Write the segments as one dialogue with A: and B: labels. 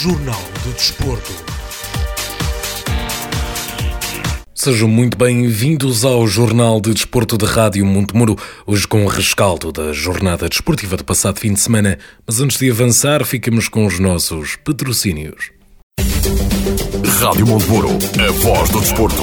A: Jornal do Desporto. Sejam muito bem-vindos ao Jornal de Desporto de Rádio Montemuro, hoje com o rescaldo da jornada desportiva do passado fim de semana. Mas antes de avançar, ficamos com os nossos patrocínios.
B: Rádio Montemuro, a voz do desporto.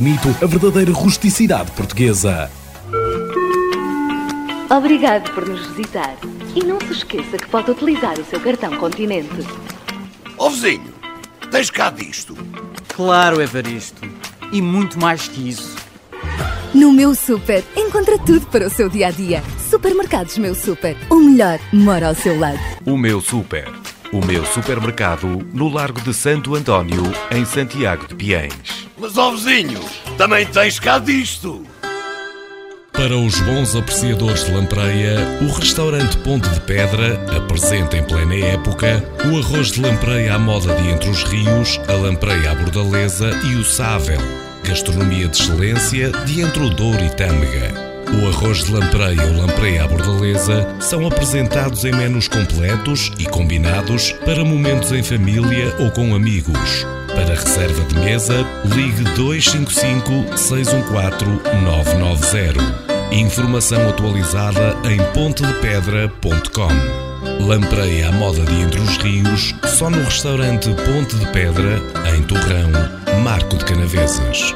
A: a verdadeira rusticidade portuguesa.
C: Obrigado por nos visitar. E não se esqueça que pode utilizar o seu cartão Continente.
D: Ó oh, vizinho, tens cá disto?
E: Claro, Evaristo. E muito mais que isso.
F: No meu super, encontra tudo para o seu dia a dia. Supermercados Meu Super. O melhor mora ao seu lado.
B: O meu super. O meu supermercado no Largo de Santo António, em Santiago de Piens.
D: Mas, ó vizinho, também tens cá disto.
B: Para os bons apreciadores de lampreia, o restaurante Ponte de Pedra apresenta em plena época o arroz de lampreia à moda de Entre os Rios, a lampreia à bordaleza e o sável. Gastronomia de excelência de Entre o Douro e Tâmega. O arroz de lampreia ou lampreia à bordaleza são apresentados em menus completos e combinados para momentos em família ou com amigos. Para reserva de mesa, ligue 255 614 990. Informação atualizada em pontedepedra.com. Lampreia à moda de Entre os Rios, só no restaurante Ponte de Pedra, em Torrão, Marco de Canaveses.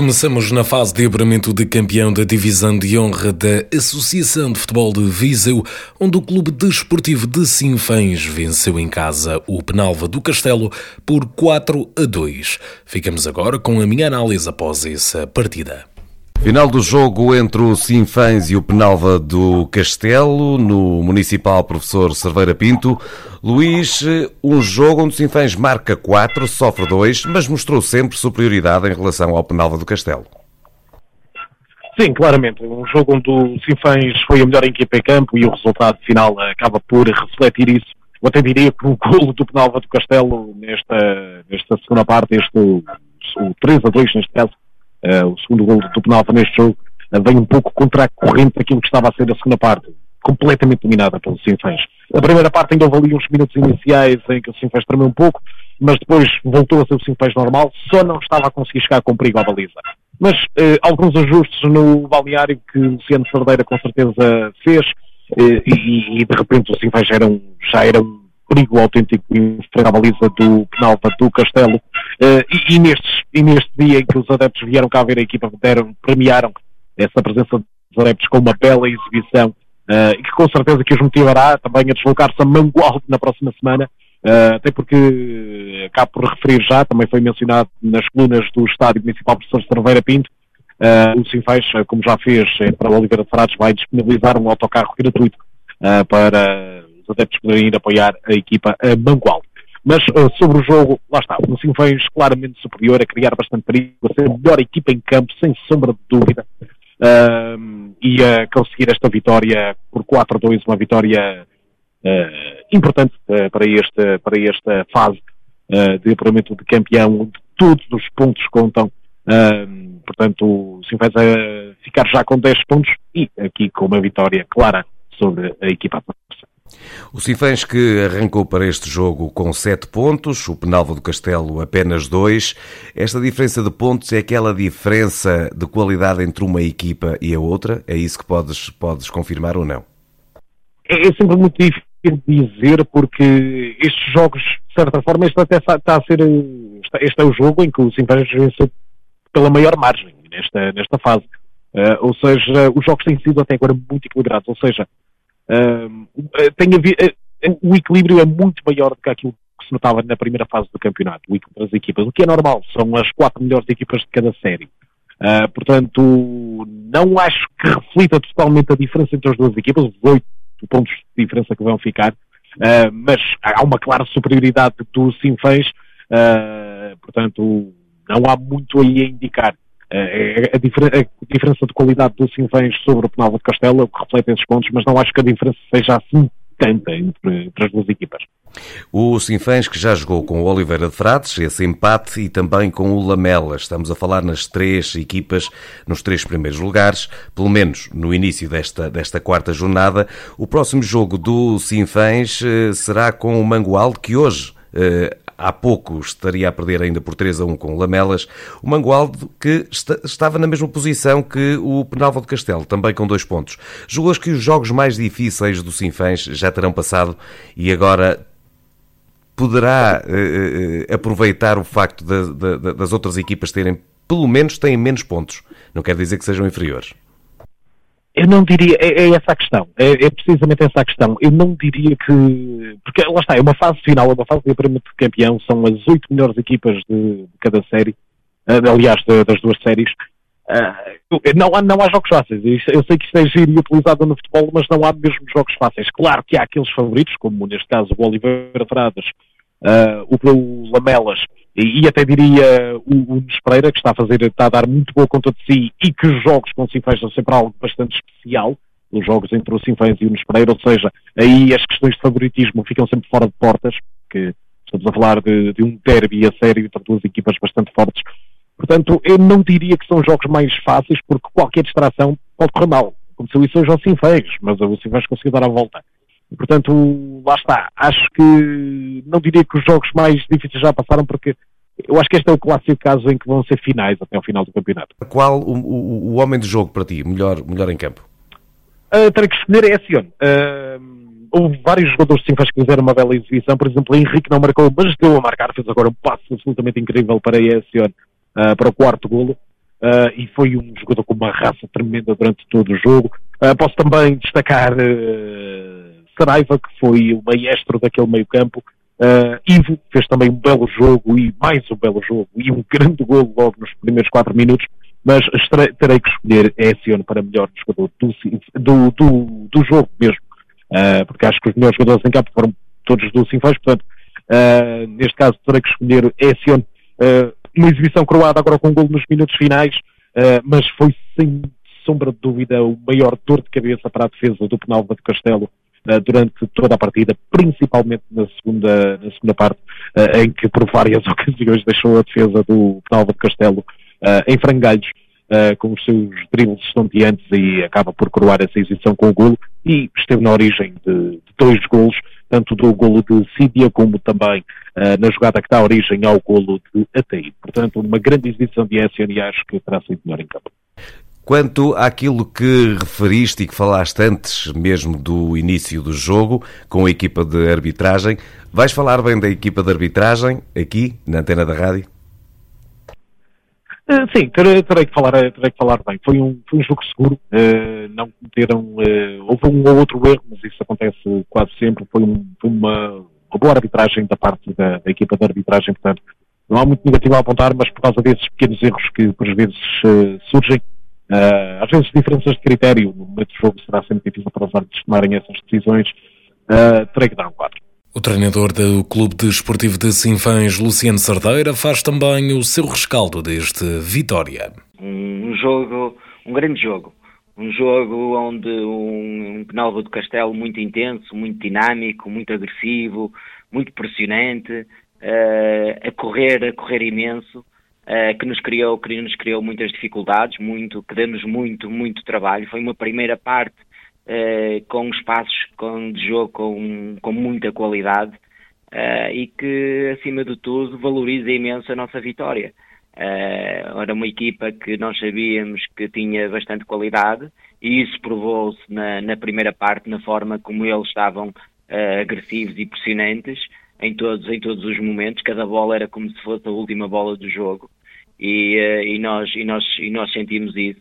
A: Começamos na fase de apuramento de campeão da divisão de honra da Associação de Futebol de Viseu, onde o Clube Desportivo de Sinfãs venceu em casa o Penalva do Castelo por 4 a 2. Ficamos agora com a minha análise após essa partida.
B: Final do jogo entre o Sinfãs e o Penalva do Castelo, no Municipal Professor Cerveira Pinto. Luís, um jogo onde o Sinfãs marca 4, sofre 2, mas mostrou sempre superioridade em relação ao Penalva do Castelo.
G: Sim, claramente. Um jogo onde o Sinfãs foi a melhor equipa em campo e o resultado final acaba por refletir isso. Eu até diria que o golo do Penalva do Castelo nesta, nesta segunda parte, este, o 3 a 2 neste caso, o segundo gol do Penalva neste jogo uh, vem um pouco contra a corrente daquilo que estava a ser a segunda parte, completamente dominada pelos Sinfãs. A primeira parte ainda houve ali uns minutos iniciais em que o Sinfãs tremeu um pouco, mas depois voltou a ser o Sinfãs normal, só não estava a conseguir chegar com perigo à baliza. Mas uh, alguns ajustes no balneário que o Luciano Sardeira com certeza fez, e, e, de repente o Sinfãs já já era um perigo autêntico frente à baliza do Penalva do Castelo. Uh, e, e, nestes, e neste dia em que os adeptos vieram cá ver a equipa, deram, premiaram essa presença dos adeptos com uma bela exibição uh, e que com certeza que os motivará também a deslocar-se a Mangualde na próxima semana. Uh, até porque, acabo por referir já, também foi mencionado nas colunas do Estádio Municipal Professor Cerveira Pinto, o Sinfãs, como já fez para o Oliveira de Frades, vai disponibilizar um autocarro gratuito para os adeptos poderem ir apoiar a equipa Mangual. Mas uh, sobre o jogo, lá está, o Sinfãs claramente superior, a criar bastante perigo, a ser a melhor equipa em campo, sem sombra de dúvida, uh, e a conseguir esta vitória por 4-2, uma vitória uh, importante para, este, para esta fase de apuramento de campeão, onde todos os pontos contam. portanto, o Sinfãs a ficar já com 10 pontos e aqui com uma vitória clara sobre a equipa adversária.
B: O Sinfãs que arrancou para este jogo com 7 pontos, o Penalva do Castelo apenas 2. Esta diferença de pontos é aquela diferença de qualidade entre uma equipa e a outra? É isso que podes, podes confirmar ou não?
G: É, é sempre muito difícil dizer porque estes jogos, de certa forma, este até está a ser. Este é o jogo em que o Sinfãs venceu pela maior margem nesta, nesta fase. Uh, ou seja, os jogos têm sido até agora muito equilibrados. Ou seja, Uh, tem uh, o equilíbrio é muito maior do que aquilo que se notava na primeira fase do campeonato, o equilíbrio das equipas, o que é normal, são as quatro melhores equipas de cada série. Uh, portanto, não acho que reflita totalmente a diferença entre as duas equipas, os oito pontos de diferença que vão ficar, uh, mas há uma clara superioridade do Sinfãs, uh, portanto, não há muito aí a indicar. É, é, a, a, diferença de qualidade do Sinfãs sobre o Penalva de Castelo que reflete esses pontos, mas não acho que a diferença seja assim tanta entre, entre as duas equipas.
B: O Sinfãs que já jogou com o Oliveira de Frades, esse empate, e também com o Lamela. Estamos a falar nas três equipas, nos três primeiros lugares, pelo menos no início desta, desta quarta jornada. O próximo jogo do Sinfãs eh, será com o Mangualde, que hoje eh, há pouco estaria a perder ainda por 3 a 1 com Lamelas, o Mangualdo que estava na mesma posição que o Penalva de Castelo, também com dois pontos. Julgas que os jogos mais difíceis do Sinfãs já terão passado e agora poderá uh, aproveitar o facto de, de, das outras equipas terem, pelo menos, têm menos pontos. Não quer dizer que sejam inferiores.
G: Eu não diria, é, é essa a questão, é, é, precisamente essa a questão. Eu não diria que, porque lá está, é uma fase final, é uma fase de apuramento de campeão, são as oito melhores equipas de, de cada série, uh, aliás, de, das duas séries. Uh, não, há, não há jogos fáceis, eu sei que isto é giro e utilizado no futebol, mas não há mesmo jogos fáceis. Claro que há aqueles favoritos, como neste caso o Oliveira Fradas, uh, o, o Lamelas, e, até diria o, o Pereira, que está a fazer, está a dar muito boa conta de si e que os jogos com Sinfãs são sempre algo bastante especial, os jogos entre o Sinfãs e o Pereira, ou seja, aí as questões de favoritismo ficam sempre fora de portas, que estamos a falar de, de um derby a sério entre duas equipas bastante fortes. Portanto, eu não diria que são jogos mais fáceis, porque qualquer distração pode correr mal. Aconteceu isso hoje ao Sinfãs, mas o Sinfãs conseguiu dar a volta. Portanto, lá está. Acho que não diria que os jogos mais difíceis já passaram, porque eu acho que este é o clássico caso em que vão ser finais até ao final do campeonato.
B: Qual o, o, o homem de jogo para ti, melhor, melhor em campo?
G: Uh, terei que escolher é Sion. Uh, houve vários jogadores sim, que fizeram uma bela exibição. Por exemplo, Henrique não marcou, mas deu a marcar. Fez agora um passo absolutamente incrível para Sion, uh, para o quarto golo. Uh, e foi um jogador com uma raça tremenda durante todo o jogo. Posso também destacar Saraiva, que foi o maestro daquele meio campo. Uh, Ivo fez também um belo jogo e mais um belo jogo e um grande gol logo nos primeiros 4 minutos, mas terei que escolher Essione para melhor jogador do, do, do, do jogo mesmo, uh, porque acho que os melhores jogadores em campo foram todos do Sinfãs, portanto, uh, neste caso terei que escolher Essione, uma exibição croada agora com um gol nos minutos finais, mas foi sem sombra de dúvida o maior dor de cabeça para a defesa do Penalva de Castelo durante toda a partida, principalmente na segunda, na segunda parte, eh, em que por várias ocasiões deixou a defesa do Penalva de Castelo eh, em frangalhos, com os seus dribles estonteantes e acaba por coroar essa exibição com o golo e esteve na origem de, de dois golos, tanto do golo de Sídia como também na jogada que dá origem ao golo de Ataí. Portanto, uma grande exibição de Essen e acho que terá sido melhor em campo.
B: Quanto àquilo que referiste e que falaste antes mesmo do início do jogo, com a equipa de arbitragem, vais falar bem da equipa de arbitragem aqui na antena da rádio?
G: Uh, sim, terei, terei, que falar, terei que falar bem. Foi um, foi um jogo seguro, uh, não cometeram, uh, houve um ou outro erro, mas isso acontece quase sempre. Foi, um, foi uma, uma, boa arbitragem da parte da, da, equipa de arbitragem, portanto, não há muito negativo a apontar, mas por causa desses pequenos erros que por vezes surgem, Uh, às vezes diferenças de critério, no momento do jogo será sempre difícil para os árbitros tomarem essas decisões. Uh, terei que dar um 4.
A: O treinador do Clube Desportivo de Sinfãs, Luciano Sardeira, faz também o seu rescaldo deste Vitória.
H: Um jogo, um grande jogo. Um jogo onde um, um Penalva do Castelo muito intenso, muito dinâmico, muito agressivo, muito pressionante, uh, a correr, a correr imenso, uh, que nos criou, que nos criou muitas dificuldades, muito, que deu-nos muito, muito trabalho. Foi uma primeira parte uh, com espaços com, de jogo com, com muita qualidade uh, e que, acima de tudo, valoriza imenso a nossa vitória. Era uma equipa que nós sabíamos que tinha bastante qualidade e isso provou-se na, na, primeira parte, na forma como eles estavam agressivos e pressionantes em todos, em todos os momentos. Cada bola era como se fosse a última bola do jogo e, uh, e, nós, e, nós, e nós sentimos isso.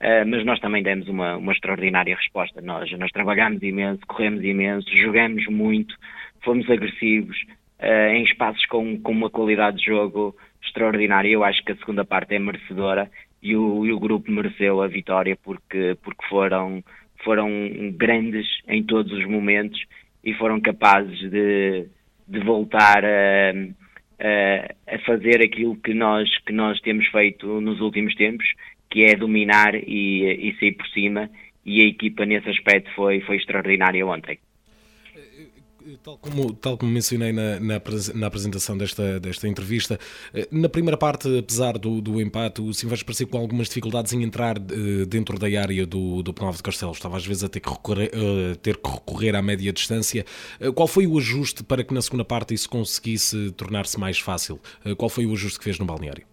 H: Uh, mas nós também demos uma, uma extraordinária resposta. Nós, nós imenso, corremos imenso, jogamos muito, fomos agressivos uh, em espaços com, com uma qualidade de jogo extraordinária. Eu acho que a segunda parte é merecedora e o, e o grupo mereceu a vitória porque, porque foram, foram grandes em todos os momentos e foram capazes de, de voltar a, a, a fazer aquilo que nós, que nós temos feito nos últimos tempos que é dominar e, e sair por cima, e a equipa nesse aspecto foi, foi extraordinária ontem.
A: Tal como, tal como mencionei na, na, na, apresentação desta, desta entrevista, eh, na primeira parte, apesar do, do empate, o Simvés parecia com algumas dificuldades em entrar uh, dentro da área do, do Penalvo de Castelo. Estava às vezes a ter que recorrer, uh, ter que recorrer à média distância. Qual foi o ajuste para que na segunda parte isso conseguisse tornar-se mais fácil? qual foi o ajuste que fez no balneário?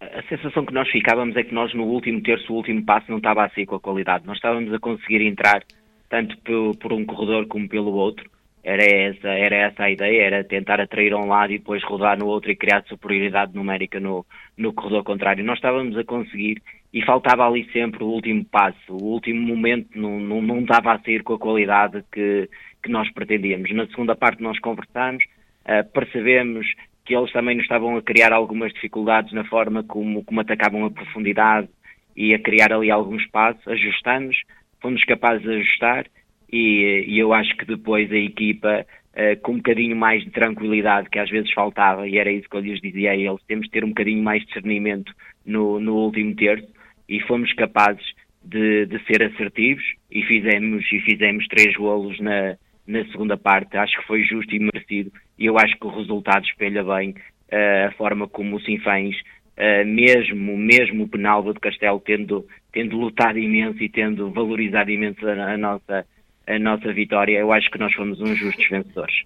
H: a sensação que nós ficávamos é que nós no último terço, o último passo não estava assim com a qualidade. Nós estávamos a conseguir entrar tanto por um corredor como pelo outro. Era essa, era essa a ideia, era tentar atrair um lado e depois rodar no outro e criar superioridade numérica no, no corredor contrário. Nós estávamos a conseguir e faltava ali sempre o último passo, o último momento não, não, não estava a sair com a qualidade que, que nós pretendíamos. Na segunda parte nós conversamos, uh, percebemos que eles também nos estavam a criar algumas dificuldades na forma como, como atacavam a profundidade e a criar ali algum espaço, ajustamos, fomos capazes de ajustar e, e eu acho que depois a equipa uh, com um bocadinho mais de tranquilidade que às vezes faltava e era isso que eu lhes dizia a eles, temos de ter um bocadinho mais de discernimento no, no último terço e fomos capazes de, de ser assertivos e fizemos, e fizemos três golos na, na segunda parte. Acho que foi justo e merecido e eu acho que o resultado espelha bem uh, a forma como o Sinfãs, uh, mesmo, mesmo o Penalva de Castelo, tendo, tendo lutado imenso e tendo valorizado imenso a, a, nossa, a nossa vitória, eu acho que nós fomos uns justos vencedores.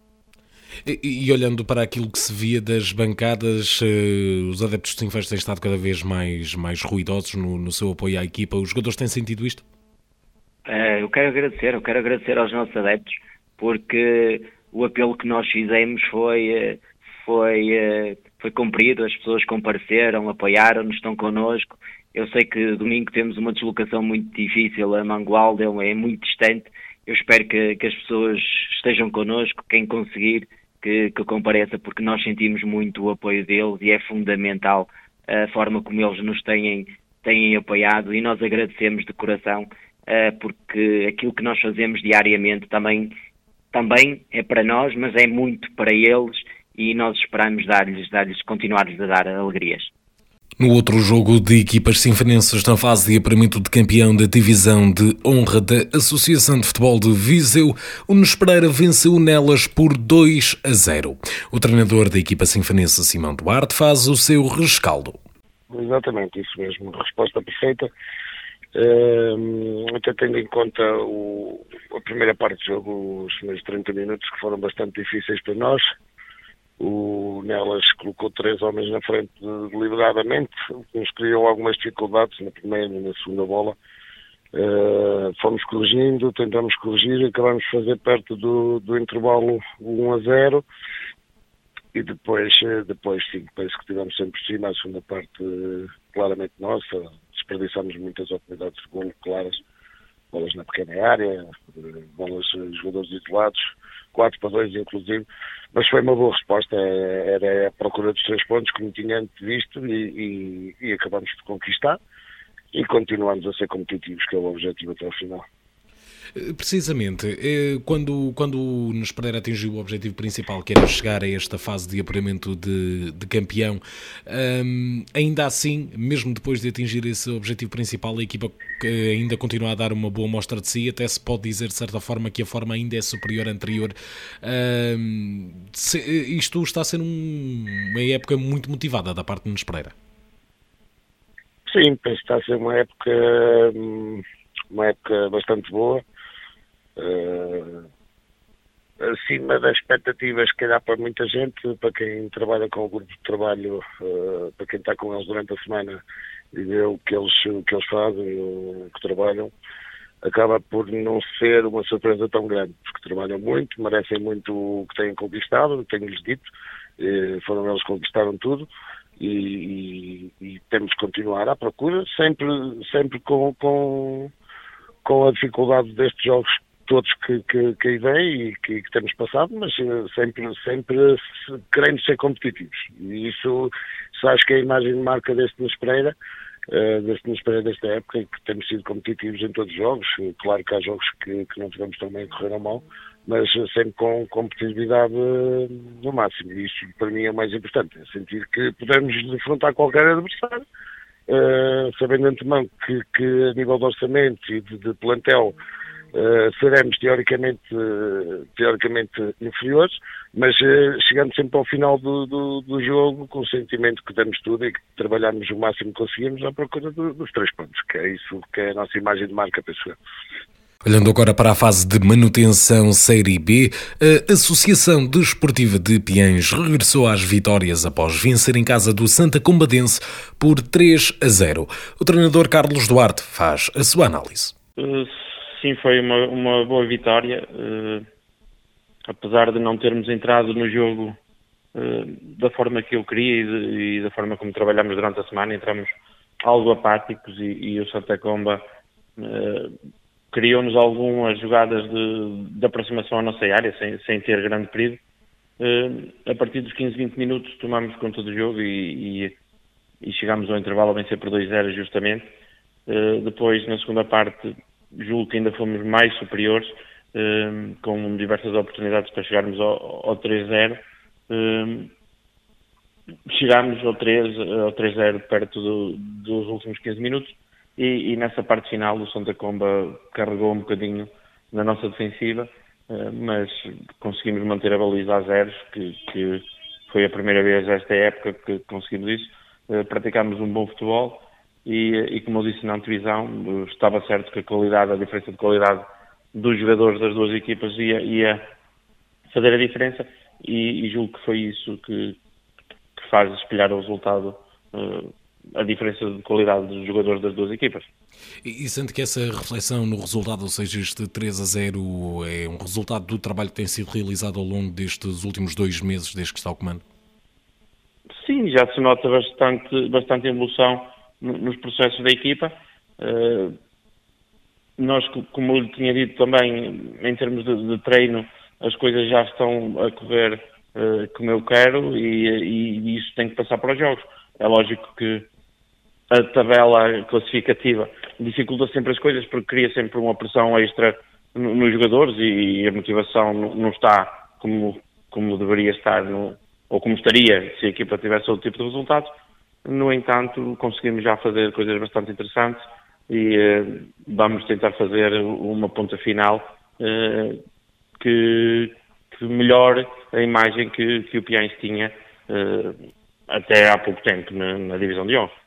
A: E, e, olhando para aquilo que se via das bancadas, uh, os adeptos de Sinfãs têm estado cada vez mais, mais ruidosos no, no seu apoio à equipa. Os jogadores têm sentido isto?
H: eu quero agradecer, eu quero agradecer aos nossos adeptos porque o apelo que nós fizemos foi, eh, foi, eh, foi cumprido, as pessoas compareceram, apoiaram-nos, estão connosco. Eu sei que domingo temos uma deslocação muito difícil a Mangualde, é muito distante. Eu espero que, que as pessoas estejam connosco, quem conseguir que, que compareça, porque nós sentimos muito o apoio deles e é fundamental a forma como eles nos têm, têm apoiado e nós agradecemos de coração, uh, porque aquilo que nós fazemos diariamente também também é para nós, mas é muito para eles e nós esperamos dar-lhes, dar-lhes, continuar-lhes a dar alegrias.
A: No outro jogo de equipas sinfonenses na fase de apuramento de campeão da divisão de honra da Associação de Futebol de Viseu, o Nunes Pereira venceu nelas por 2 a 0. O treinador da equipa sinfonense, Simão Duarte, faz o seu rescaldo.
I: Exatamente, isso mesmo. Resposta perfeita. Uh, até tendo em conta o, a primeira parte do jogo, os primeiros 30 minutos, que foram bastante difíceis para nós. O Nelas colocou três homens na frente deliberadamente, o que nos criou algumas dificuldades na primeira e na segunda bola. Uh, fomos corrigindo, tentamos corrigir, acabamos de fazer perto do, do intervalo 1 a 0 e depois, eh, depois sim, penso que tivemos sempre por cima, a segunda parte eh, claramente nossa, desperdiçámos muitas oportunidades de golo claras, bolas na pequena área, bolas jogadores isolados, 4 para 2 inclusive, mas foi uma boa resposta, era a procura dos três pontos como tinha visto e, e, e acabamos de conquistar e continuamos a ser competitivos, que é o objetivo até ao final.
A: Eh, precisamente, eh, quando, quando o Nunes Pereira atingiu o objetivo principal, que era chegar a esta fase de apuramento de, de campeão, um, ainda assim, mesmo depois de atingir esse objetivo principal, a equipa ainda continua a dar uma boa mostra de si, até se pode dizer de certa forma que a forma ainda é superior à anterior. Um, se, isto está a ser um, uma época muito motivada da parte de Nunes Pereira.
I: Sim, penso que está a ser uma época, hum, uma época bastante boa acima das expectativas que calhar para muita gente, para quem trabalha com o grupo de trabalho, uh, para quem está com eles durante a semana e vê o que eles, o que eles fazem, o que trabalham, acaba por não ser uma surpresa tão grande, porque trabalham muito, merecem muito o que têm conquistado, tenho-lhes dito, foram eles que conquistaram tudo. E, e, e, temos que continuar à procura, sempre, sempre com, com, com a dificuldade destes jogos todos que, que, que aí vem e que, que, temos passado, mas eh, sempre, sempre querendo ser competitivos. E isso, isso acho que é a imagem de marca deste Nunes Pereira, uh, deste Pereira desta época, que temos sido competitivos em todos os jogos. Claro que há jogos que, que não tivemos também correram mal, mas sempre com competitividade no máximo. E isso para mim é o mais importante, é sentir que podemos enfrentar qualquer adversário, uh, sabendo de antemão que, que a nível de orçamento e de, de plantel Uh, seremos teoricamente, uh, teoricamente inferiores, mas uh, chegando sempre ao final do, do, do, jogo com o sentimento que damos tudo e que trabalhamos o máximo que conseguimos à procura do, dos três pontos, que é isso que é a nossa imagem de marca, pessoal.
A: Olhando agora para a fase de manutenção Série B, a Associação Desportiva de Piens regressou às vitórias após vencer em casa do Santa Combadense por 3 a 0. O treinador Carlos Duarte faz a sua análise
J: sim, foi uma, uma boa vitória. Uh, apesar de não termos entrado no jogo uh, da forma que eu queria e, de, e, da forma como trabalhamos durante a semana, entramos algo apáticos e, e o Santa Comba uh, criou-nos algumas jogadas de, de, aproximação à nossa área, sem, sem ter grande perigo. a partir dos 15, 20 minutos tomámos conta do jogo e, e, e chegámos ao intervalo a vencer por 2-0 justamente. depois, na segunda parte, julgo que ainda fomos mais superiores, um, com diversas oportunidades para chegarmos ao, ao 3-0. Um, chegámos ao 3 ao 3-0 perto do, dos últimos 15 minutos e, e, nessa parte final o Santa Comba carregou um bocadinho na nossa defensiva, uh, mas conseguimos manter a baliza a zeros, que, que, foi a primeira vez esta época que conseguimos isso. Uh, praticámos um bom futebol e, e como eu disse na antevisão, estava certo que a qualidade, a diferença de qualidade dos jogadores das duas equipas ia, ia fazer a diferença e, e, julgo que foi isso que, que faz espelhar o resultado, uh, a diferença de qualidade dos jogadores das duas equipas.
A: E, e sente que essa reflexão no resultado, ou seja, este 3 a 0, é um resultado do trabalho que tem sido realizado ao longo destes últimos dois meses, desde que está ao comando?
J: Sim, já se nota bastante, bastante evolução nos processos da equipa. Uh, nós, como eu tinha dito também, em termos de, de treino, as coisas já estão a correr uh, como eu quero e, e, e, isso tem que passar para os jogos. É lógico que a tabela classificativa dificulta sempre as coisas porque cria sempre uma pressão extra nos jogadores e, a motivação não está como, como deveria estar no, ou como estaria se a equipa tivesse outro tipo de resultados. No entanto, conseguimos já fazer coisas bastante interessantes e eh, vamos tentar fazer uma ponta final eh, que, que, melhore a imagem que, que o Piães tinha eh, até há pouco tempo na, na divisão de honra.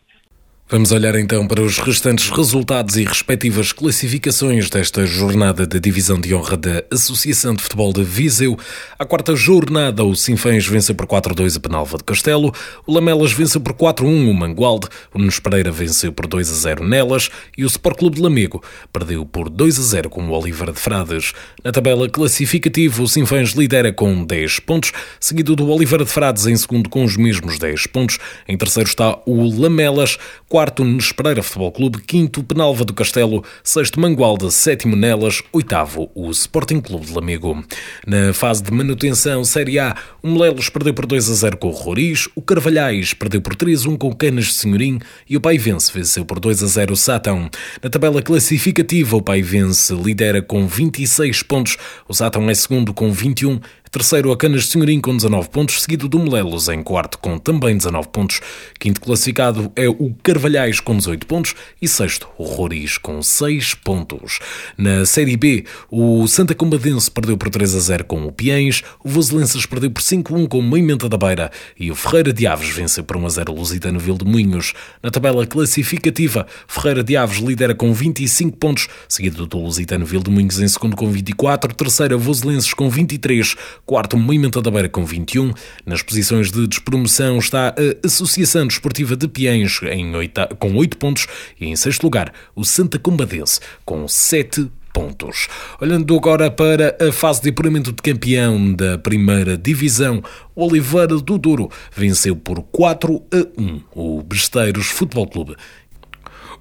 A: Vamos olhar então para os restantes resultados e respectivas classificações desta jornada da Divisão de Honra da Associação de Futebol de Viseu. A quarta jornada, o Sinfãs venceu por 4-2 a Penalva de Castelo, o Lamelas venceu por 4-1 o Mangualde, o Nunes Pereira venceu por 2-0 Nelas e o Sport Clube de Lamego perdeu por 2-0 com o Oliveira de Frades. Na tabela classificativa, o Sinfãs lidera com 10 pontos, seguido do Oliveira de Frades em segundo com os mesmos 10 pontos. Em terceiro está o Lamelas, quarto Nunes Pereira Futebol Clube, quinto Penalva do Castelo, sexto Mangualda, sétimo Nelas, oitavo o Sporting Clube de Lamego. Na fase de manutenção Série A, o Melelos perdeu por 2 a 0 com o Roriz, o Carvalhais perdeu por 3 a 1 com o Canas de Senhorim e o Paivense venceu por 2 a 0 o Sátão. Na tabela classificativa, o Paivense lidera com 26 pontos, o Sátão é segundo com 21 Terceiro, a Canas de Senhorim com 19 pontos, seguido do Melelos em quarto com também 19 pontos. Quinto classificado é o Carvalhais com 18 pontos e sexto, o Roriz com 6 pontos. Na Série B, o Santa Combadense perdeu por 3 a 0 com o Piens, o Voselenses perdeu por 5 a 1 com o Moimenta da Beira e o Ferreira de Aves venceu por 1 a 0 o Lusitano Vil de Moinhos. Na tabela classificativa, Ferreira de Aves lidera com 25 pontos, seguido do Lusitano Vil de Moinhos em segundo com 24, terceiro, Voselenses com 23, Quarto, Moimenta da Beira com 21. Nas posições de despromoção está a Associação Desportiva de Piens em 8, com 8 pontos. E em sexto lugar, o Santa Combadense com 7 pontos. Olhando agora para a fase de apuramento de campeão da primeira divisão, Oliveira do Douro venceu por 4 a 1 o Besteiros Futebol Clube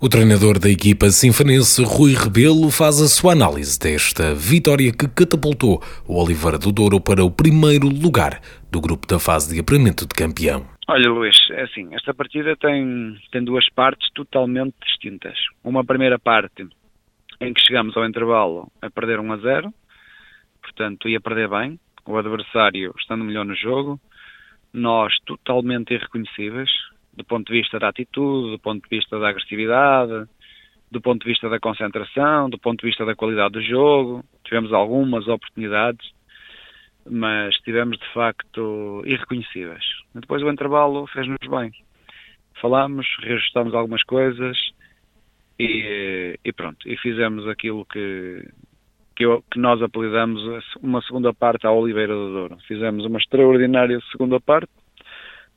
A: o treinador da equipa sinfonense, Rui Rebelo, faz a sua análise desta vitória que catapultou o Oliveira do Douro para o primeiro lugar do grupo da fase de apuramento de campeão.
K: Olha, Luís, é assim, esta partida tem, tem duas partes totalmente distintas. Uma primeira parte em que chegamos ao intervalo a perder 1 a 0, portanto ia perder bem, o adversário estando melhor no jogo, nós totalmente irreconhecíveis, do ponto de vista da atitude, do ponto de vista da agressividade, do ponto de vista da concentração, do ponto de vista da qualidade do jogo. Tivemos algumas oportunidades, mas tivemos de facto irreconhecíveis. Depois o intervalo fez-nos bem. Falámos, reajustámos algumas coisas e, e, pronto. E fizemos aquilo que, que, eu, que nós apelidamos uma segunda parte à Oliveira do Douro. Fizemos uma extraordinária segunda parte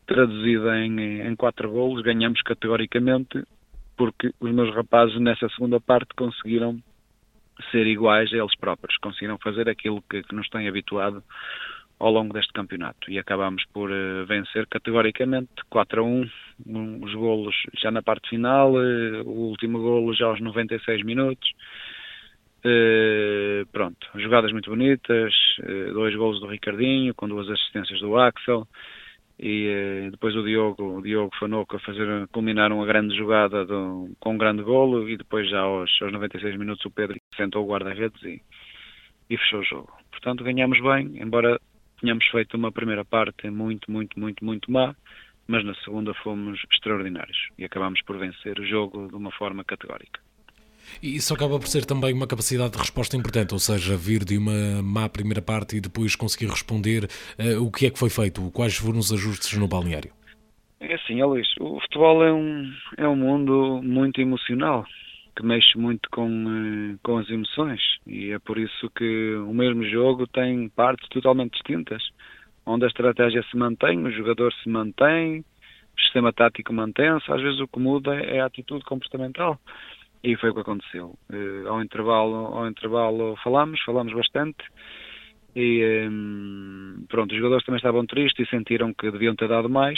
K: traduzida em, em quatro golos, ganhamos categoricamente, porque os meus rapazes nessa segunda parte conseguiram ser iguais a eles próprios, conseguiram fazer aquilo que, que nos têm habituado ao longo deste campeonato e acabamos por uh, vencer categoricamente 4 a 1, um, os golos já na parte final, uh, o último golo já aos 96 minutos. Uh, pronto, jogadas muito bonitas, dois golos do Ricardinho com duas assistências do Axel e eh, depois o Diogo, o Diogo Fanoco a fazer, culminar uma grande jogada com um grande golo e depois já aos, aos 96 minutos o Pedro sentou o guarda-redes e, e fechou o jogo. Portanto, ganhamos bem, embora tenhamos feito uma primeira parte muito, muito, muito, muito má, mas na segunda fomos extraordinários e acabamos por vencer o jogo de uma forma categórica.
A: E isso acaba por ser também uma capacidade de resposta importante, ou seja, vir de uma má primeira parte e depois conseguir responder uh, o que é que foi feito, quais foram os ajustes no balneário.
K: É assim, Luís, o futebol é um, é um mundo muito emocional, que mexe muito com, uh, com as emoções, e é por isso que o mesmo jogo tem partes totalmente distintas, onde a estratégia se mantém, o jogador se mantém, o sistema tático mantém-se, às vezes o que muda é a atitude comportamental. E foi o que aconteceu. Uh, ao, intervalo, ao intervalo falámos, falámos bastante e um, pronto, os jogadores também estavam tristes e sentiram que deviam ter dado mais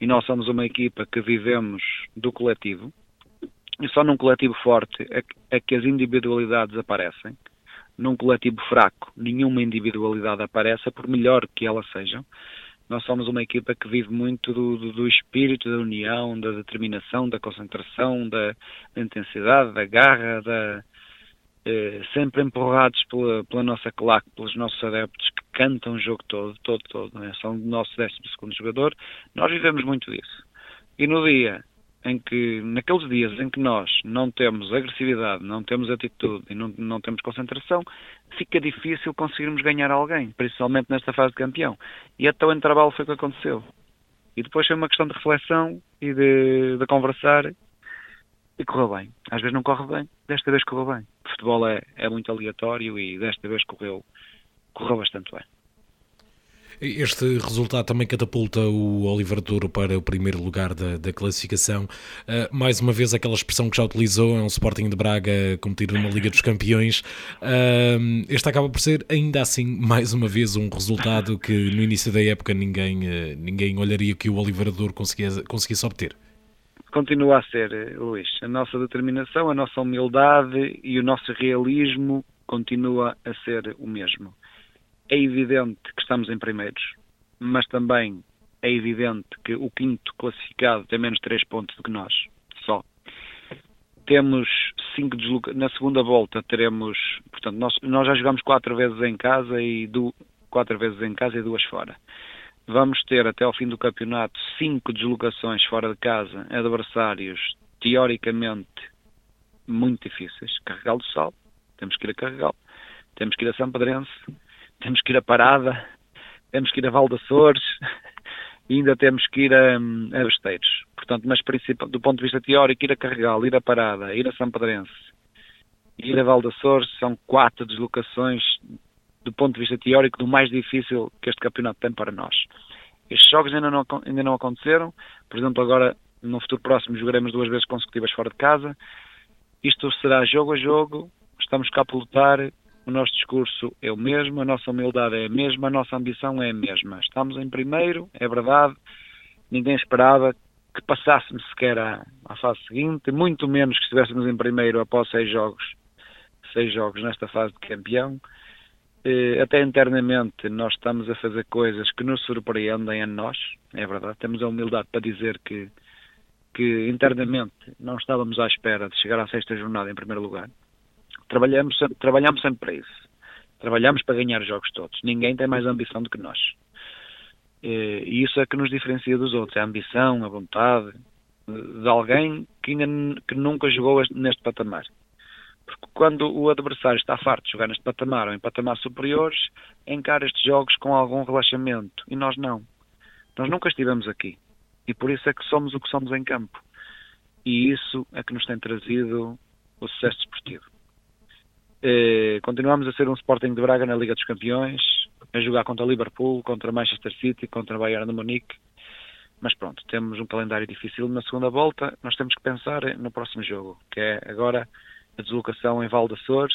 K: e nós somos uma equipa que vivemos do coletivo e só num coletivo forte é que, é as individualidades aparecem. Num coletivo fraco, nenhuma individualidade aparece, por melhor que elas sejam. Nós somos uma equipa que vive muito do, do, do espírito da união, da determinação, da concentração, da, da intensidade, da garra, da, eh, sempre empurrados pela, pela, nossa claque, pelos nossos adeptos que cantam o jogo todo, todo, todo. Né? São o nosso 12 jogador. Nós vivemos muito disso. E no dia em que, naqueles dias em que nós não temos agressividade, não temos atitude e não, não temos concentração, fica difícil conseguirmos ganhar alguém, principalmente nesta fase de campeão. E até o intervalo foi o que aconteceu. E depois foi uma questão de reflexão e de, de conversar e correu bem. Às vezes não corre bem, desta vez correu bem. O futebol é, é muito aleatório e desta vez correu, correu bastante bem.
A: Este resultado também catapulta o Oliver Douro para o primeiro lugar da, da classificação. Uh, mais uma vez, aquela expressão que já utilizou, é um Sporting de Braga competir numa Liga dos Campeões. Uh, este acaba por ser, ainda assim, mais uma vez, um resultado que no início da época ninguém, uh, ninguém olharia que o Oliver Douro conseguisse, conseguisse obter.
K: continua a ser, Luís. A nossa determinação, a nossa humildade e o nosso realismo continua a ser o mesmo. É evidente que estamos em primeiros, mas também é evidente que o quinto classificado tem menos 3 pontos do que nós, só. Temos cinco desloca... Na segunda volta teremos, portanto, nós, nós já jogamos quatro vezes em casa e du... quatro vezes em casa e duas fora. Vamos ter até ao fim do campeonato cinco deslocações fora de casa, adversários teoricamente muito difíceis. Carregal do Sal, temos que ir a Carregal, temos que ir a São Padrense, temos que ir a Parada, temos que ir a Val e ainda temos que ir a, a Besteiros. Portanto, mas do ponto de vista teórico, ir a Carregal, ir a Parada, ir a São Padrense, ir a Val são quatro deslocações do ponto de vista teórico do mais difícil que este campeonato tem para nós. Estes jogos ainda não, ainda não aconteceram, por exemplo, agora no futuro próximo jogaremos duas vezes consecutivas fora de casa. Isto será jogo a jogo, estamos cá para lutar, o nosso discurso é o mesmo, a nossa humildade é a mesma, a nossa ambição é a mesma. Estamos em primeiro, é verdade, ninguém esperava que passássemos sequer à, à fase seguinte, muito menos que estivéssemos em primeiro após seis jogos, seis jogos nesta fase de campeão. Eh, até internamente nós estamos a fazer coisas que nos surpreendem a nós, é verdade, temos a humildade para dizer que, que internamente não estávamos à espera de chegar à sexta jornada em primeiro lugar Trabalhamos, trabalhamos sempre para isso. Trabalhamos para ganhar os jogos todos. Ninguém tem mais ambição do que nós. E isso é que nos diferencia dos outros. É a ambição, a vontade de alguém que, ainda, que nunca jogou neste patamar. Porque quando o adversário está farto de jogar neste patamar ou em patamares superiores, encara estes jogos com algum relaxamento. E nós não. Nós nunca estivemos aqui. E por isso é que somos o que somos em campo. E isso é que nos tem trazido o sucesso desportivo. Eh, continuamos a ser um Sporting de Braga na Liga dos Campeões, a jogar contra Liverpool, contra Manchester City, contra Bayern de Munique. Mas pronto, temos um calendário difícil na segunda volta. Nós temos que pensar no próximo jogo, que é agora a deslocação em Val de Açores,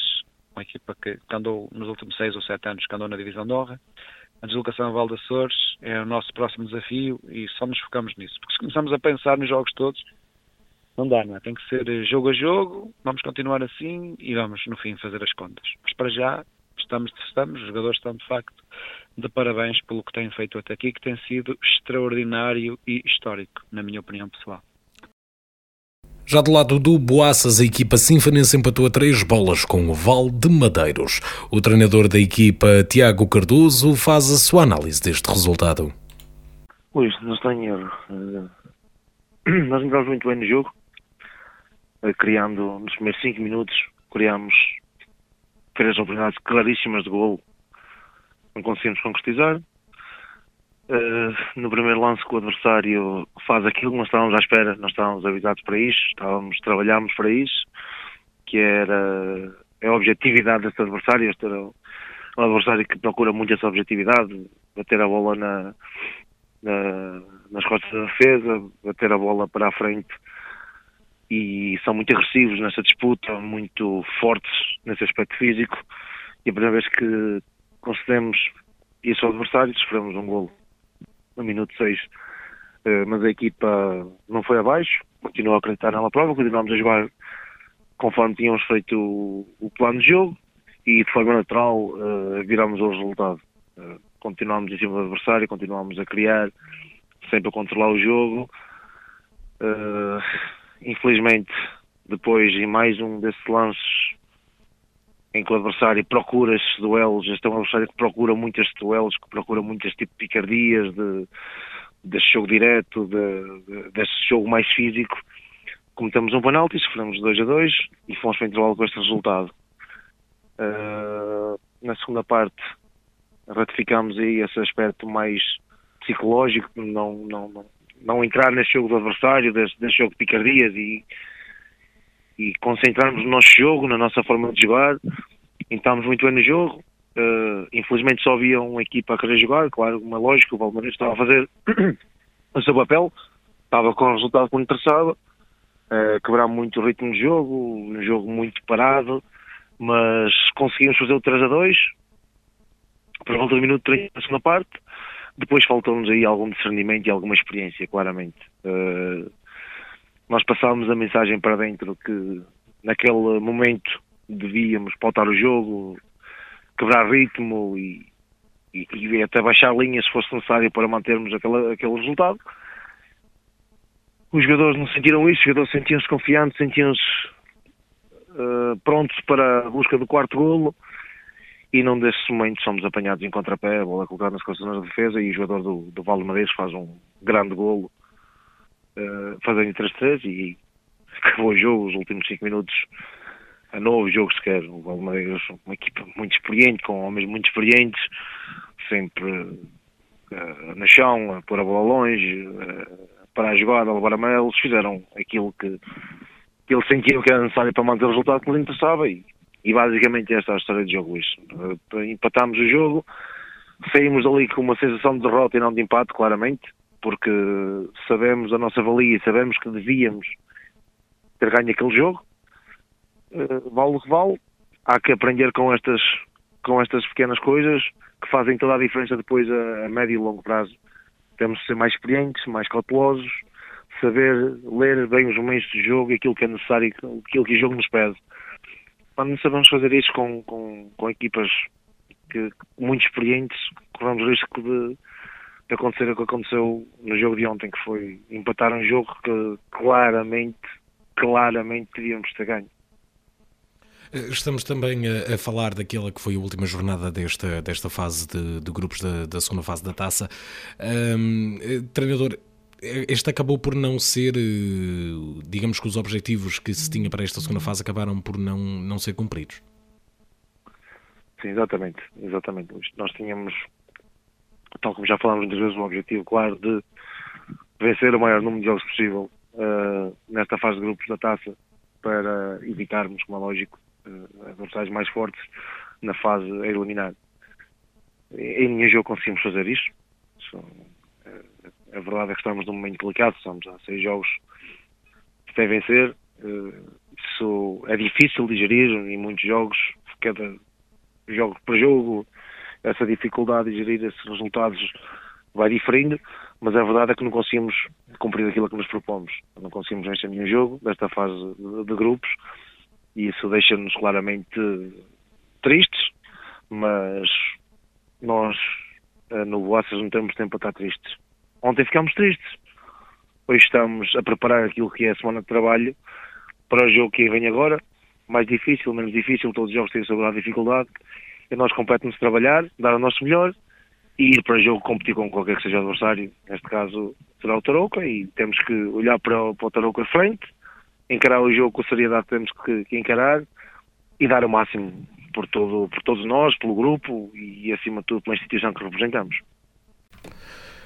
K: uma equipa que, andou nos últimos seis ou sete anos, que andou na Divisão de Honra. A deslocação em Val de Açores é o nosso próximo desafio e só nos focamos nisso. Porque se começamos a pensar nos jogos todos, não dá, não é? Tem que ser eh, jogo a jogo, vamos continuar assim e vamos, no fim, fazer as contas. Mas para já, estamos, estamos, os jogadores estão de facto de parabéns pelo que têm feito até aqui, que tem sido extraordinário e histórico, na minha opinião pessoal.
A: Já do lado do Boaças, a equipa sinfonense empatou a três bolas com o Val de Madeiros. O treinador da equipa, Tiago Cardoso, faz a sua análise deste resultado.
L: Luís, não está em erro. Nós entramos muito bem no jogo. Eh, criando nos primeiros 5 minutos, criámos três oportunidades claríssimas de golo, não conseguimos concretizar. Uh, no primeiro lance que o adversário faz aquilo, nós estávamos à espera, nós estávamos avisados para isso, estávamos, trabalhámos para isso, que era é a objetividade deste adversário, este era um adversário que procura muito essa objetividade, bater a bola na, na, nas costas da defesa, bater a bola para a frente e são muito agressivos nessa disputa, muito fortes nesse aspecto físico. E a primeira vez que concedemos isso ao adversário, sofremos um golo no minuto 6. Uh, mas a equipa não foi abaixo, continuou a acreditar na prova, continuamos a jogar conforme tínhamos feito o, plano de jogo e de forma natural uh, viramos o resultado. Uh, continuamos em cima do adversário, continuamos a criar, sempre a controlar o jogo. Infelizmente, depois em mais um desses lances em que o adversário procura estes duelos, este é um adversário que procura muito estes duelos, que procura muito este tipo de picardias, de, deste jogo direto, de, de, deste jogo mais físico. Cometemos um penalti, sofremos 2 a 2 e fomos para intervalo com este resultado. Uh, na segunda parte, ratificamos aí esse aspecto mais psicológico, não, não, não, não entrar nesse jogo do adversário, desse jogo de picardias e, e concentrarmos no nosso jogo, na nossa forma de jogar. Entramos muito bem no jogo. Uh, infelizmente só havia uma equipa a querer jogar, claro, uma lógica, o Valmeiras estava a fazer o seu papel, estava com o resultado que interessava, uh, quebrar muito o ritmo de jogo, um jogo muito parado, mas conseguimos fazer o 3 a 2 por volta do minuto 30 da segunda parte, depois faltou-nos aí algum discernimento e alguma experiência, claramente. Uh, nós passámos a mensagem para dentro que naquele momento devíamos pautar o jogo, quebrar ritmo e, e, e até baixar linhas se fosse necessário para mantermos aquele, aquele resultado. Os jogadores não sentiram isso, os jogadores sentiam-se confiantes, sentiam-se uh, prontos para a busca do quarto golo e num desses momentos somos apanhados em contrapé, a bola colocada nas costas da defesa e o jogador do, do Valde Madeiros faz um grande golo, uh, fazendo 3-3 e acabou o jogo, os últimos 5 minutos a novo jogo sequer. O Valde Madeiros uma equipa muito experiente, com homens muito experientes, sempre uh, no chão, a pôr a bola longe, uh, para a jogada, a levar amarelos, fizeram aquilo que, que eles que era necessário para manter o resultado que lhes interessava e, e basicamente esta é a história de jogo isso. Uh, empatámos o jogo, saímos ali com uma sensação de derrota e não de empate, claramente, porque sabemos a nossa valia e sabemos que devíamos ter ganho aquele jogo. Uh, vale o que vale, há que aprender com estas, com estas pequenas coisas que fazem toda a diferença depois a, a médio e longo prazo temos de ser mais experientes, mais cautelosos, saber ler bem os momentos de jogo e aquilo que é necessário, aquilo que o jogo nos pede. Quando sabemos fazer isso com, com, com equipas que, muito experientes, corremos o risco de, de acontecer o que aconteceu no jogo de ontem, que foi empatar um jogo que claramente, claramente teríamos ter ganho.
A: Estamos também a, a, falar daquela que foi a última jornada desta, desta fase de, de grupos da, da, segunda fase da taça. Um, treinador, este acabou por não ser, digamos que os objetivos que se tinha para esta segunda fase acabaram por não, não ser cumpridos.
L: Sim, exatamente, exatamente. Nós tínhamos, tal como já falámos muitas vezes, um objetivo claro de vencer o maior número de jogos possível uh, nesta fase de grupos da taça para evitarmos, como é lógico, uh, adversários mais fortes na fase a eliminar. Em nenhum jogo conseguimos fazer isto. Uh, a verdade é que estamos num momento delicado, estamos há seis jogos até vencer. Uh, isso é difícil de gerir em muitos jogos, cada jogo por jogo, essa dificuldade de gerir esses resultados vai diferindo, mas a verdade é que não conseguimos cumprir aquilo que nos propomos. Não conseguimos vencer nenhum jogo desta fase de, de grupos e isso deixa-nos claramente tristes, mas nós eh, no Boaças não temos tempo para estar tristes. Ontem ficámos tristes, hoje estamos a preparar aquilo que é a semana de trabalho para o jogo que vem agora, mais difícil, menos difícil, todos os jogos têm a sua dificuldade, e nós competemos trabalhar, dar o nosso melhor e ir para o jogo competir com qualquer que seja o adversário, neste caso será o Tarouca, e temos que olhar para o, para o Tarouca frente, encarar o jogo com seriedade temos que, que encarar e dar o máximo por, todo, por todos nós, pelo grupo e, acima de tudo, pela instituição que representamos.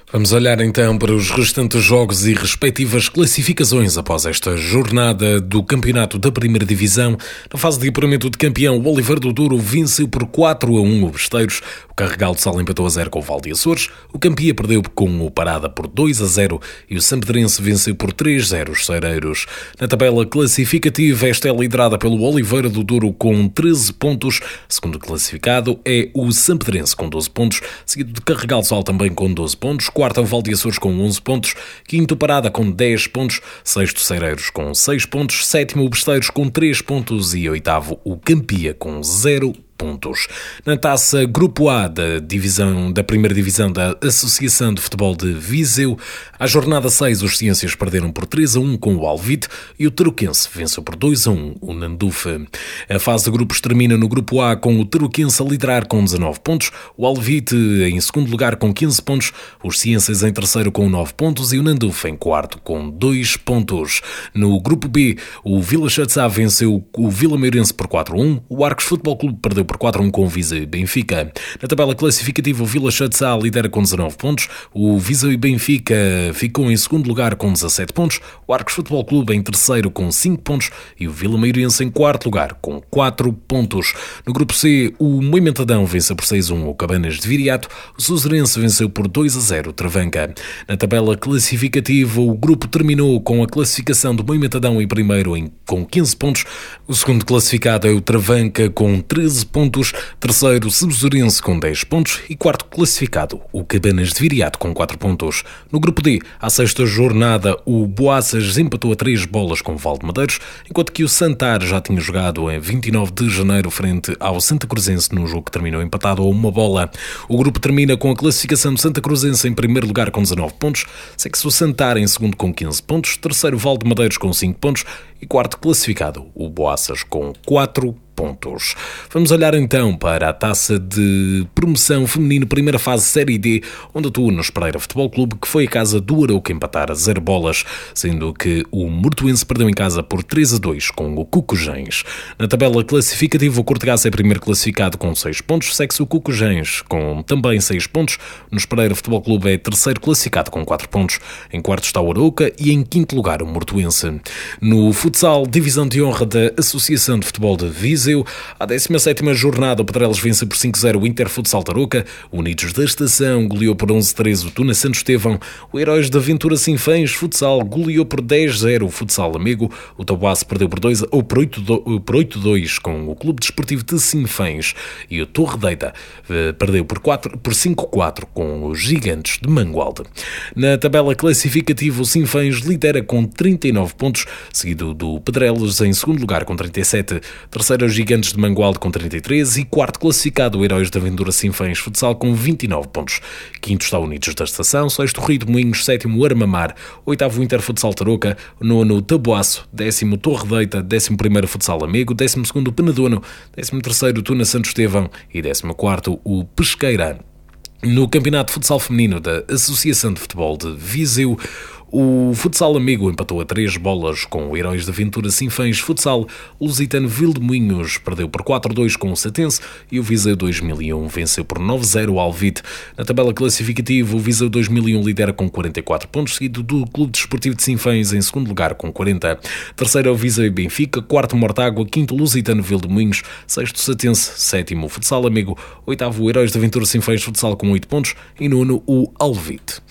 A: Vamos olhar então para os restantes jogos e respectivas classificações após esta jornada do Campeonato da Primeira Divisão. Na fase de apuramento de campeão, o Oliveira do Douro venceu por 4 a 1 o Besteiros, o Carregal de Sal empatou a 0 com o Valde Açores, o Campia perdeu com o Parada por 2 a 0 e o Sampedrense venceu por 3 a 0 os Cereiros. Na tabela classificativa, esta é liderada pelo Oliveira do Douro com 13 pontos, segundo classificado é o Sampedrense com 12 pontos, seguido de Carregal de Sal também com 12 pontos, quarto o de Açores com 11 pontos, quinto Parada com 10 pontos, sexto Cereiros com 6 pontos, sétimo Besteiros com 3 pontos e oitavo o Campia com 0 pontos. Na taça Grupo A da divisão da primeira divisão da Associação de Futebol de Viseu, à jornada 6 os Ciências perderam por 3 a 1 com o Alvite e o Teruquense venceu por 2 a 1 o Nandufa. A fase de grupos termina no Grupo A com o Teruquense a liderar com 19 pontos, o Alvite em segundo lugar com 15 pontos, os Ciências em terceiro com 9 pontos e o Nandufa em quarto com 2 pontos. No Grupo B, o Vila Chatzá venceu o Vila Meirense por 4 a 1, o Arcos Futebol Clube perdeu por 4-1 com o Viseu e Benfica. Na tabela classificativa, o Vila Chatzá lidera com 19 pontos, o Viseu e Benfica ficou em segundo lugar com 17 pontos, o Arcos Futebol Clube em terceiro com 5 pontos e o Vila Meirense em quarto lugar com 4 pontos. No grupo C, o Moimentadão venceu por 6-1 o Cabanas de Viriato, o Suzerense venceu por 2-0 o Travanca. Na tabela classificativa, o grupo terminou com a classificação do Moimentadão em primeiro em, com 15 pontos, o segundo classificado é o Travanca com 13 pontos pontos, terceiro Sebesourense com 10 pontos e quarto classificado, o Cabanas de Viriato com 4 pontos. No grupo D, à sexta jornada, o Boaças empatou a 3 bolas com o Valde Madeiros, enquanto que o Santar já tinha jogado em 29 de janeiro frente ao Santa Cruzense no jogo que terminou empatado a uma bola. O grupo termina com a classificação do Santa Cruzense em primeiro lugar com 19 pontos, segue-se o Santar em segundo com 15 pontos, terceiro Valde Madeiros com 5 pontos e quarto classificado, o Boaças com 4 pontos. Vamos olhar então para a taça de promoção feminino primeira fase Série D, onde atua no Espreira Futebol Clube, que foi a casa do Arauca empatar a zero bolas, sendo que o Mortuense perdeu em casa por 3 a 2 com o Cucujens. Na tabela classificativa, o Cortegás é primeiro classificado com 6 pontos, segue-se o Cucujens com também 6 pontos. No Espreira Futebol Clube é terceiro classificado com 4 pontos. Em quarto está o Arauca e em quinto lugar o Mortuense. No futsal, divisão de honra da Associação de Futebol de Visa, Viseu. À 17 jornada, o Pedrelos vence por 5-0 o Interfutsal Tarouca. Unidos da Estação goleou por 11-13 o Tuna Santo Estevão. O Heróis da Aventura Sinfãs Futsal goleou por 10-0 o Futsal Amigo. O Tabuaço perdeu por 2 ou por 8-2 com o Clube Desportivo de Sinfãs. E o Torre Deita eh, perdeu por, 4, por 5-4 com os Gigantes de Mangualde. Na tabela classificativa, o Sinfãs lidera com 39 pontos, seguido do Pedrelos em segundo lugar com 37. Terceiro, Gigantes de Mangualde com 33 e quarto classificado o Heróis da Aventura Sinfãs Futsal com 29 pontos. Quinto está Unidos da Estação, sexto Rio de Moinhos, sétimo Armamar, oitavo Inter Futsal Tarouca, nono Taboaço, décimo Torre Deita, décimo primeiro Futsal Amigo, décimo segundo Penedono, décimo terceiro Tuna Santo Estevão e décimo quarto o Pesqueira. No Campeonato de Futsal Feminino da Associação de Futebol de Viseu, o Futsal Amigo empatou a três bolas com o Heróis da Aventura Sinfãs Futsal. O Lusitano Vildemunhos perdeu por 4-2 com o Satense e o Viseu 2001 venceu por 9-0 o Alvite. Na tabela classificativa, o Viseu 2001 lidera com 44 pontos, seguido do Clube Desportivo de Sinfãs em segundo lugar com 40. Terceiro é o Viseu e Benfica, quarto Mortágua, quinto Lusitano Vildemunhos, sexto Satense, sétimo Futsal Amigo, oitavo Heróis da Aventura Sinfãs Futsal com 8 pontos e nono o Alvite.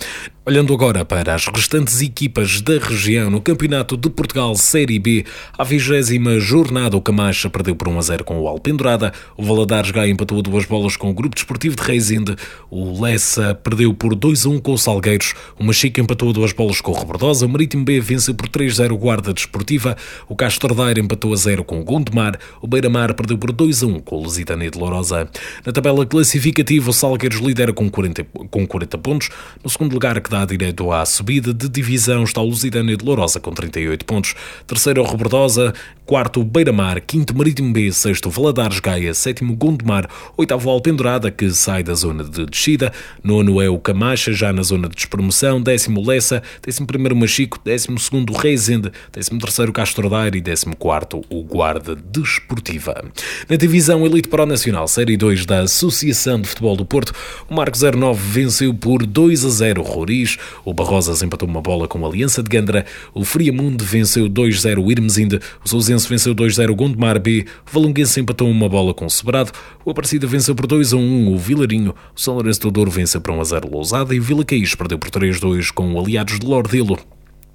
A: Olhando agora para as restantes equipas da região no Campeonato de Portugal Série B, a vigésima jornada o Camacha perdeu por 1 a 0 com o Alpendurada, o Valadares Gaia empatou duas bolas com o Grupo Desportivo de Reisinde, o Lessa perdeu por 2 a 1 com o Salgueiros, o Machica empatou duas bolas com o Rebordosa, o Marítimo B venceu por 3 a 0 o Guarda Desportiva, o Castro Daire empatou a 0 com o Gondomar, o Beira-Mar perdeu por 2 a 1 com o Lusitânia de Lourosa. Na tabela classificativa, o Salgueiros lidera com 40, com 40 pontos, no segundo lugar que dá direito à subida de divisão está o Lusitânia de Lourosa com 38 pontos, terceiro o Rebordosa, quarto Beira-Mar, quinto Marítimo B, sexto Valadares Gaia, sétimo Gondomar, oitavo Alpendurada que sai da zona de descida, nono é o Camacha já na zona de despromoção, décimo Lessa, décimo primeiro Machico, décimo segundo Reisende, décimo terceiro Castro Daire e décimo quarto o Guarda Desportiva. Na divisão Elite Pro Nacional Série 2 da Associação de Futebol do Porto, o Marco 09 venceu por 2 a 0 O Barrosas empatou uma bola com a Aliança de Gandra, o Friamundo venceu 2-0 o Irmesinde, o Sousense venceu 2-0 o Gondomar B, o Valonguense empatou uma bola com o Sobrado, o Aparecida venceu por 2-1 o Vilarinho, o São Lourenço do Douro venceu por 1-0 o Lousada e o Vila Caís perdeu por 3-2 com o Aliados de Lordelo.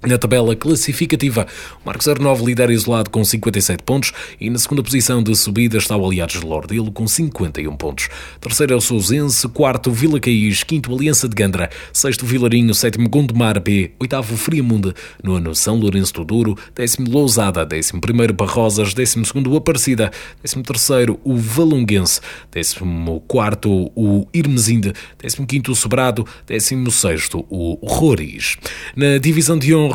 A: Na tabela classificativa, o Marcos 09 lidera isolado com 57 pontos e na segunda posição de subida está o Aliados de Lordelo com 51 pontos. Terceiro é o Sousense, quarto Vila Caís, quinto Aliança de Gandra, sexto Vilarinho, sétimo Gondomar B, oitavo Friamundo, nono São Lourenço do Douro, décimo Lousada, décimo primeiro Barrosas, décimo segundo Aparecida, décimo terceiro o Valonguense, décimo quarto o Irmesinde, décimo quinto o Sobrado, décimo sexto o Roriz. Na divisão de honra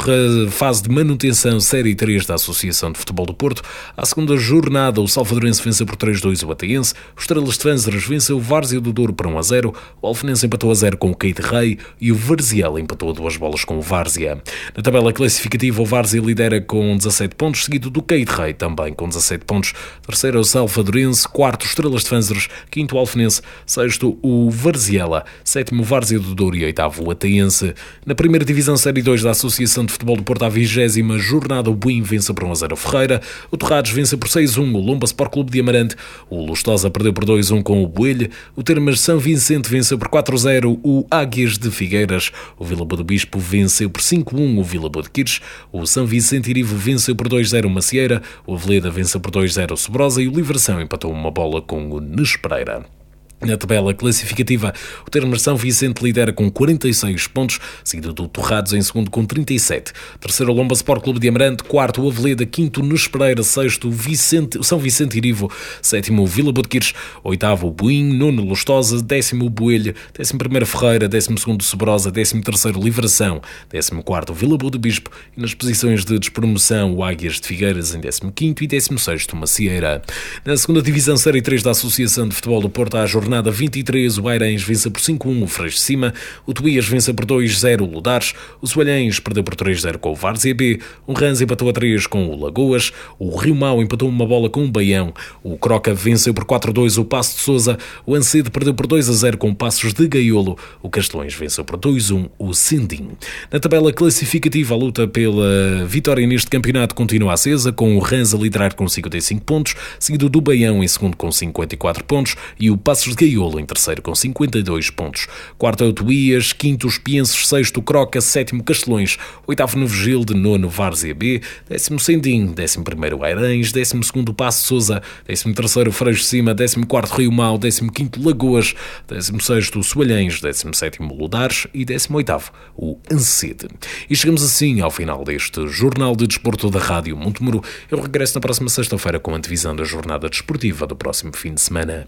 A: fase de manutenção Série 3 da Associação de Futebol do Porto. À segunda jornada, o Salvadorense venceu por 3-2 o Bataense, o Estrelas de Fânzeres venceu o Várzea do Douro por 1-0, o Alfenense empatou a 0 com o Keite Rei e o Varziel empatou a duas bolas com o Várzea. Na tabela classificativa, o Várzea lidera com 17 pontos, seguido do Keite Rei também com 17 pontos. Terceiro, o Salvadorense, quarto, Estrelas de Fânzeres, quinto, o Alfenense, sexto, o Varziela, sétimo, Várzea do Douro e oitavo, o Ataense. Na primeira divisão Série 2 da Associação de Futebol do Porto à vigésima jornada, o Buim vence por 1 a 0 Ferreira, o Torrados vence por 6-1 o Lomba Sport Clube de Amarante, o Lustosa perdeu por 2-1 com o Boelho, o Termas São Vicente venceu por 4-0 o Águias de Figueiras, o Vila Boa do Bispo venceu por 5-1 o Vila Boa de Quires, o São Vicente Irivo venceu por 2-0 o Macieira, o Aveleda venceu por 2-0 o Sobrosa e o Livração empatou uma bola com o Nespereira. Na tabela classificativa, o Termas São Vicente lidera com 46 pontos, seguido do Torrados em segundo com 37. Terceiro, Lomba Sport Clube de Amarante. Quarto, o Aveleda. Quinto, Nespereira. Sexto, Vicente, São Vicente Irivo. Sétimo, Vila Botequires. Oitavo, Buim. Nono, Lustosa. Décimo, Boelho. Décimo primeiro, Ferreira. Décimo segundo, Sobrosa. Décimo terceiro, Livração. Décimo quarto, Vila Boa do Bispo. E nas posições de despromoção, o Águias de Figueiras em décimo quinto e décimo sexto, Macieira. Na segunda divisão Série 3 da Associação de Futebol do Porto, a jornada jornada 23, o Airens vence por 5-1 o Freixo de Cima, o Tuías vence por 2-0 o Ludares, o Soalhães perdeu por 3-0 com o Várzea B, o Rans empatou a 3 com o Lagoas, o Rio Mau empatou uma bola com o Baião, o Croca venceu por 4-2 o Passo de Souza, o Ancedo perdeu por 2-0 com Passos de Gaiolo, o Castelões venceu por 2-1 o Sindim. Na tabela classificativa, a luta pela vitória neste campeonato continua acesa, com o Rans a liderar com 55 pontos, seguido do Baião em segundo com 54 pontos e o Passos Gaiolo em terceiro com 52 pontos. Quarto é o Tuías, quinto os Pienses, sexto Croca, sétimo Castelões, oitavo Novo Gilde, nono Várzea B, décimo Sendim, décimo primeiro Airães, décimo segundo Passo Souza, décimo terceiro Freixo Cima, décimo quarto Rio Mau, décimo quinto Lagoas, décimo sexto Soalhães, décimo sétimo Ludares e décimo oitavo o Ancede. E chegamos assim ao final deste Jornal de Desporto da Rádio Montemuro. Eu regresso na próxima sexta-feira com a divisão da jornada desportiva do próximo fim de semana.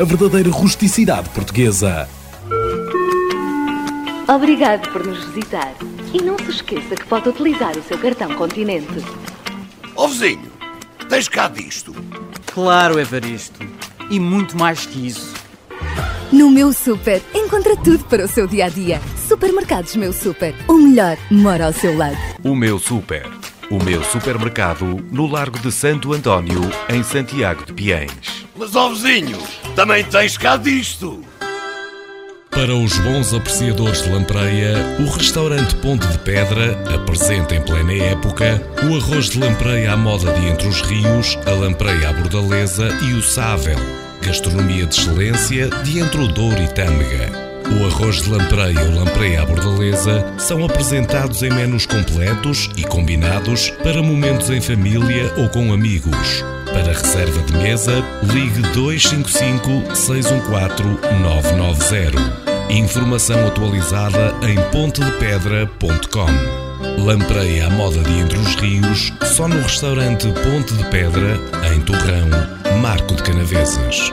A: a verdadeira rusticidade portuguesa.
C: Obrigado por nos visitar. E não se esqueça que pode utilizar o seu cartão Continente.
D: Ó vizinho, tens cá disto?
E: Claro, Evaristo. E muito mais que isso.
F: No meu super, encontra tudo para o seu dia a dia. Supermercados Meu Super. O melhor mora ao seu lado.
B: O meu super. O meu supermercado no Largo de Santo António, em Santiago de Piens.
D: Mas ó vizinho, também tens cá disto?
B: Para os bons apreciadores de lampreia, o restaurante Ponte de Pedra apresenta em plena época o arroz de lampreia à moda de entre os rios, a lampreia à bordaleza e o sável. Gastronomia de excelência de entre o Douro e Tâmega. O arroz de lampreia ou lampreia à bordaleza são apresentados em menus completos e combinados para momentos em família ou com amigos. Para reserva de mesa, ligue 255 614 990. Informação atualizada em pontedepedra.com. Lampreia à moda de Entre os Rios, só no restaurante Ponte de Pedra, em Torrão, Marco de Canaveses.